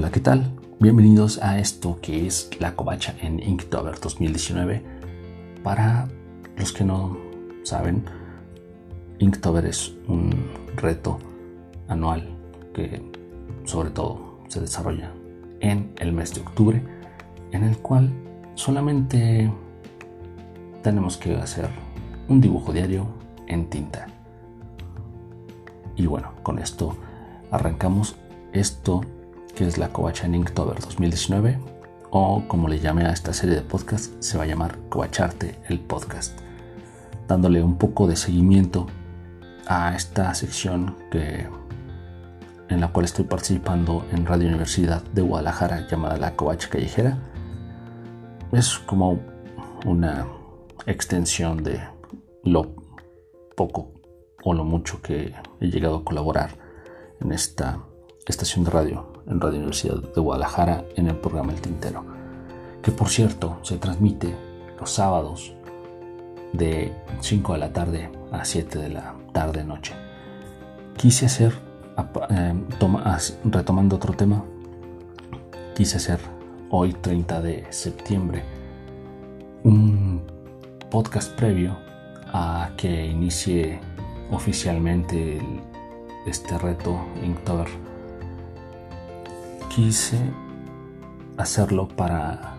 Hola, ¿qué tal? Bienvenidos a esto que es La Covacha en Inktober 2019. Para los que no saben, Inktober es un reto anual que sobre todo se desarrolla en el mes de octubre, en el cual solamente tenemos que hacer un dibujo diario en tinta. Y bueno, con esto arrancamos esto que es la Covacha Inktober 2019 o como le llame a esta serie de podcast se va a llamar Covacharte el podcast. Dándole un poco de seguimiento a esta sección que en la cual estoy participando en Radio Universidad de Guadalajara llamada La Covacha Callejera es como una extensión de lo poco o lo mucho que he llegado a colaborar en esta estación de radio en Radio Universidad de Guadalajara en el programa El Tintero, que por cierto se transmite los sábados de 5 de la tarde a 7 de la tarde noche. Quise hacer, eh, retomando otro tema, quise hacer hoy 30 de septiembre un podcast previo a que inicie oficialmente este reto Inktober quise hacerlo para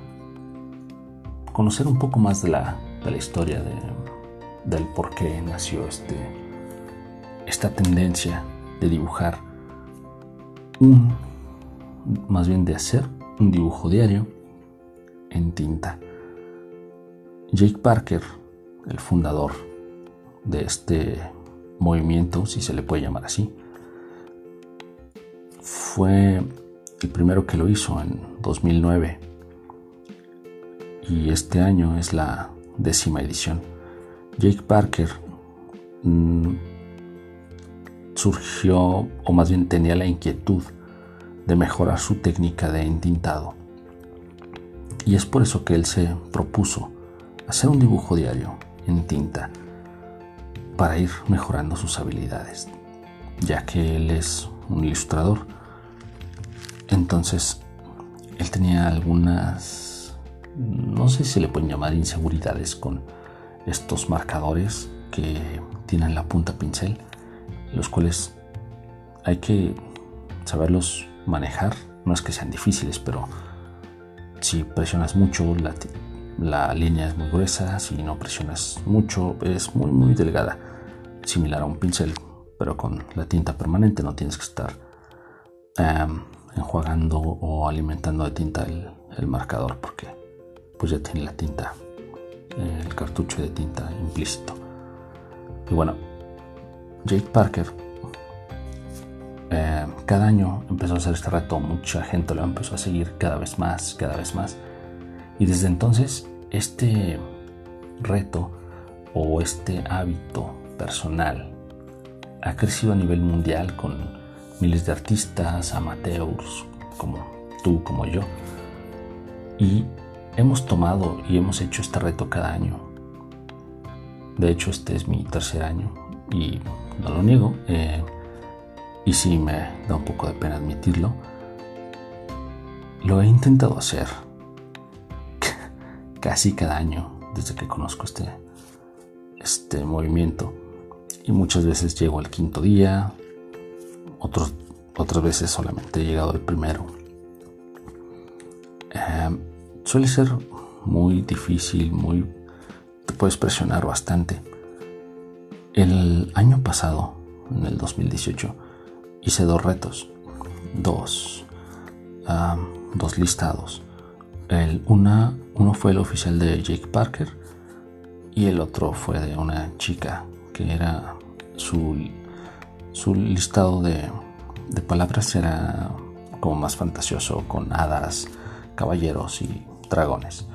conocer un poco más de la, historia del por qué nació este, esta tendencia de dibujar un, más bien de hacer un dibujo diario en tinta. Jake Parker, el fundador de este movimiento, si se le puede llamar así, fue el primero que lo hizo en 2009 y este año es la décima edición. Jake Parker mm, surgió, o más bien tenía la inquietud de mejorar su técnica de entintado. Y es por eso que él se propuso hacer un dibujo diario en tinta para ir mejorando sus habilidades, ya que él es un ilustrador entonces, él tenía algunas, no sé si le pueden llamar inseguridades con estos marcadores que tienen la punta pincel, los cuales hay que saberlos manejar. No es que sean difíciles, pero si presionas mucho, la, la línea es muy gruesa, si no presionas mucho, es muy, muy delgada, similar a un pincel, pero con la tinta permanente no tienes que estar enjuagando o alimentando de tinta el, marcador porque pues ya tiene la tinta, el cartucho de tinta implícito. Y bueno, Jake Parker eh, cada año empezó a hacer este reto, mucha gente lo empezó a seguir cada vez más, cada vez más. Y desde entonces este reto o este hábito personal ha crecido a nivel mundial con miles de artistas, amateurs, como tú, como yo. Y hemos tomado y hemos hecho este reto cada año. De hecho, este es mi tercer año y no lo niego. Eh, y sí me da un poco de pena admitirlo. Lo he intentado hacer casi cada año desde que conozco este, este movimiento. Y muchas veces llego al quinto día, otras veces solamente he llegado al primero. Em, suele ser muy difícil, muy te puedes presionar bastante. El año pasado, en el 2018, hice dos retos, dos, dos listados. El, una, uno fue el oficial de Jake Parker y el otro fue de una chica que era su su listado de, palabras era como más fantasioso, con hadas, caballeros y dragones.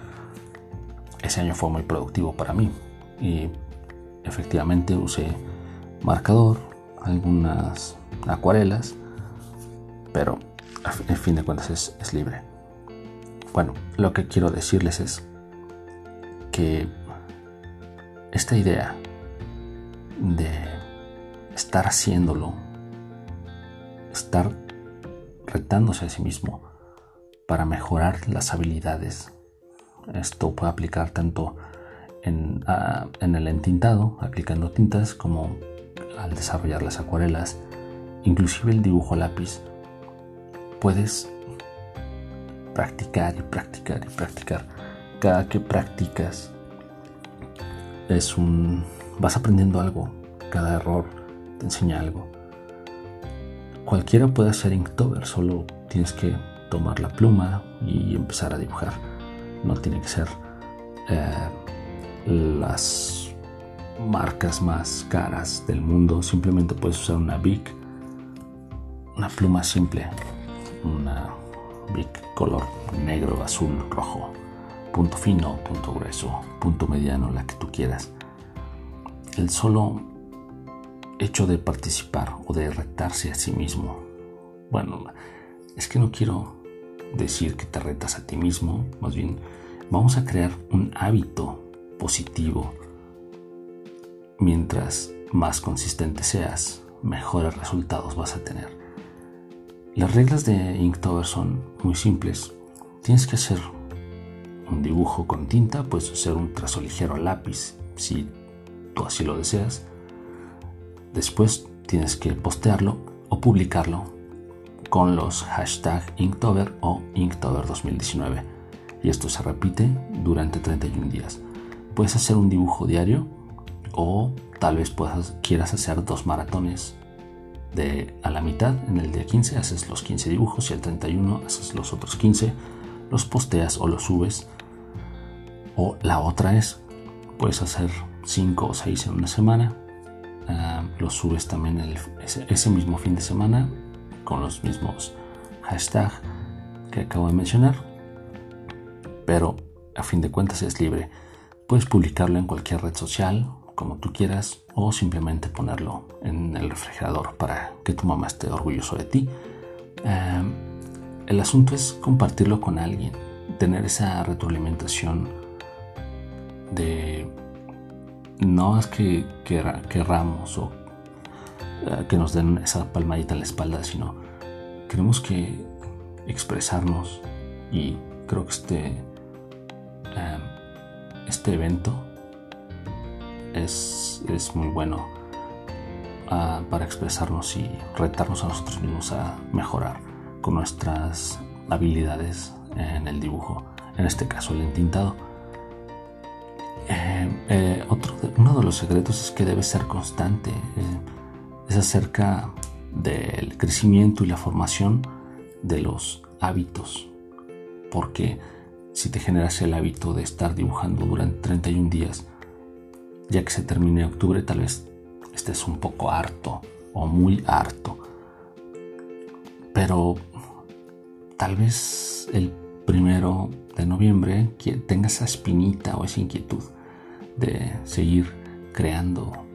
Ese año fue muy productivo para mí y efectivamente usé marcador, algunas acuarelas, pero en fin de cuentas es libre. Bueno, lo que quiero decirles es que esta idea de estar haciéndolo, estar retándose a sí mismo para mejorar las habilidades. Esto puede aplicar tanto en, en el entintado, aplicando tintas, como al desarrollar las acuarelas, inclusive el dibujo lápiz. Puedes practicar y practicar y practicar. Cada que practicas es un vas aprendiendo algo. Cada error te enseña algo. Cualquiera puede hacer Inktober, solo tienes que tomar la pluma y empezar a dibujar. No tiene que ser eh, las marcas más caras del mundo. Simplemente puedes usar una Bic, una pluma simple, una Bic color negro, azul, rojo, punto fino, punto grueso, punto mediano, la que tú quieras. El solo hecho de participar o de retarse a sí mismo. Bueno, es que no quiero decir que te retas a ti mismo, más bien vamos a crear un hábito positivo. Mientras más consistente seas, mejores resultados vas a tener. Las reglas de Inktober son muy simples. Tienes que hacer un dibujo con tinta, puedes hacer un trazo ligero a lápiz si tú así lo deseas. Después tienes que postearlo o publicarlo con los hashtag Inktober o Inktober 2019. Y esto se repite durante 31 días. Puedes hacer un dibujo diario o tal vez puedas, quieras hacer dos maratones a la mitad, en el día 15 haces los 15 dibujos y el 31 haces los otros 15, los posteas o los subes. O la otra es, puedes hacer 5 o 6 en una semana, ah, los subes también ese, mismo fin de semana con los mismos hashtags que acabo de mencionar, pero a fin de cuentas es libre. Puedes publicarlo en cualquier red social, como tú quieras o simplemente ponerlo en el refrigerador para que tu mamá esté orgulloso de ti. Em, el asunto es compartirlo con alguien, tener esa retroalimentación de no es que querramos o que nos den esa palmadita en la espalda, sino queremos que expresarnos y creo que este, em, este evento es, muy bueno ah, para expresarnos y retarnos a nosotros mismos a mejorar con nuestras habilidades en el dibujo, en este caso el entintado. Eh, eh, otro uno de los secretos es que debe ser constante, eh, es acerca del crecimiento y la formación de los hábitos, porque si te generas el hábito de estar dibujando durante 31 días, ya que se termine octubre tal vez estés un poco harto o muy harto. Pero tal vez el primero de noviembre tengas esa espinita o esa inquietud de seguir creando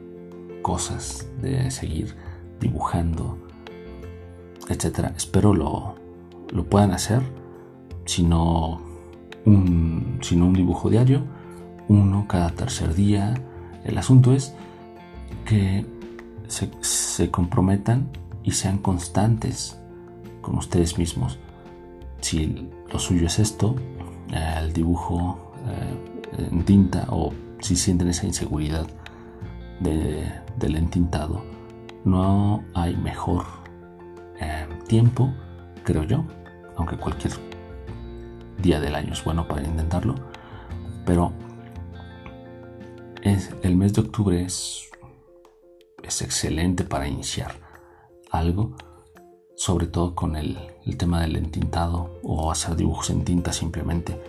cosas, de seguir dibujando, etc. Espero lo, lo puedan hacer, si no un, si no un dibujo diario, uno cada tercer día, el asunto es que se, comprometan y sean constantes con ustedes mismos. Si lo suyo es esto, el dibujo eh, en tinta o si sienten esa inseguridad del entintado, no hay mejor eh, tiempo, creo yo, aunque cualquier día del año es bueno para intentarlo, pero el mes de octubre es, es excelente para iniciar algo, sobre todo con el, el tema del entintado o hacer dibujos en tinta simplemente,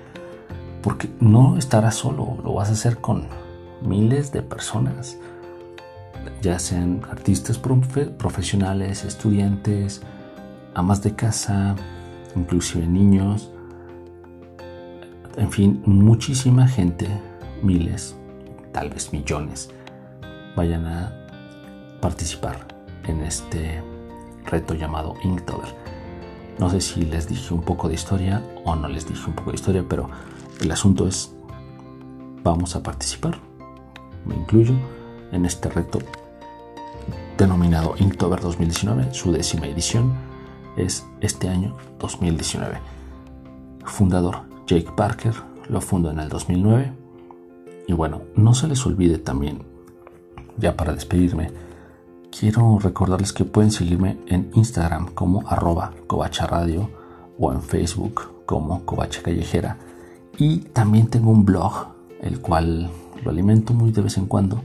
porque no estarás solo, lo vas a hacer con miles de personas, ya sean artistas profesionales, estudiantes, amas de casa, inclusive niños, en fin, muchísima gente, miles, tal vez millones, vayan a participar en este reto llamado Inktober. No sé si les dije un poco de historia o no les dije un poco de historia, pero el asunto es, vamos a participar, me incluyo, en este reto denominado Inktober 2019, su décima edición es este año 2019. fundador Jake Parker lo fundó en el 2009. Y bueno, no se les olvide también, ya para despedirme, quiero recordarles que pueden seguirme en Instagram como arroba Radio o en Facebook como covacha callejera. Y también tengo un blog, el cual lo alimento muy de vez en cuando,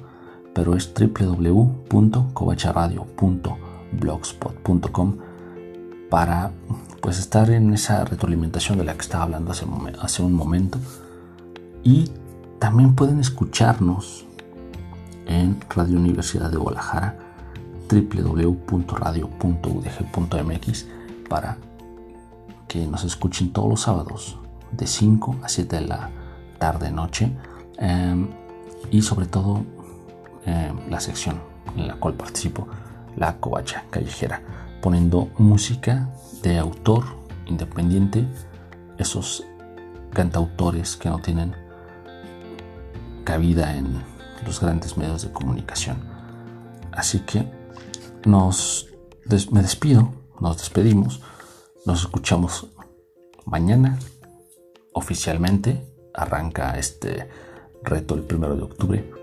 pero es www.covacharadio.blogspot.com para pues estar en esa retroalimentación de la que estaba hablando hace, un momento. Y también pueden escucharnos en Radio Universidad de Guadalajara www.radio.udg.mx para que nos escuchen todos los sábados de 5 a 7 de la tarde noche em, y sobre todo em, la sección en la cual participo la covacha callejera poniendo música de autor independiente esos cantautores que no tienen cabida en los grandes medios de comunicación así que nos me despido nos despedimos nos escuchamos mañana oficialmente arranca este reto el primero de octubre.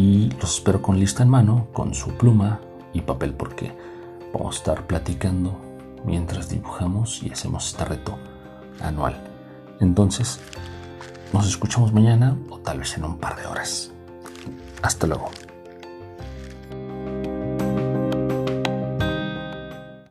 Y los espero con lista en mano, con su pluma y papel, porque vamos a estar platicando mientras dibujamos y hacemos este reto anual. Entonces, nos escuchamos mañana o tal vez en un par de horas. Hasta luego.